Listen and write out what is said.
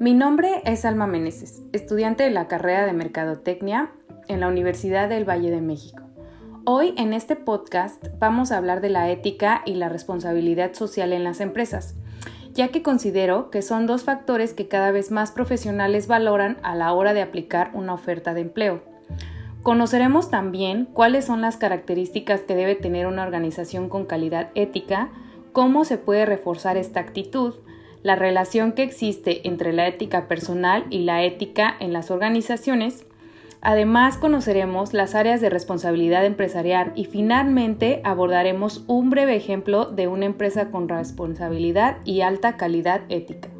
Mi nombre es Alma Meneses, estudiante de la carrera de Mercadotecnia en la Universidad del Valle de México. Hoy en este podcast vamos a hablar de la ética y la responsabilidad social en las empresas, ya que considero que son dos factores que cada vez más profesionales valoran a la hora de aplicar una oferta de empleo. Conoceremos también cuáles son las características que debe tener una organización con calidad ética, cómo se puede reforzar esta actitud, la relación que existe entre la ética personal y la ética en las organizaciones. Además, conoceremos las áreas de responsabilidad empresarial y finalmente abordaremos un breve ejemplo de una empresa con responsabilidad y alta calidad ética.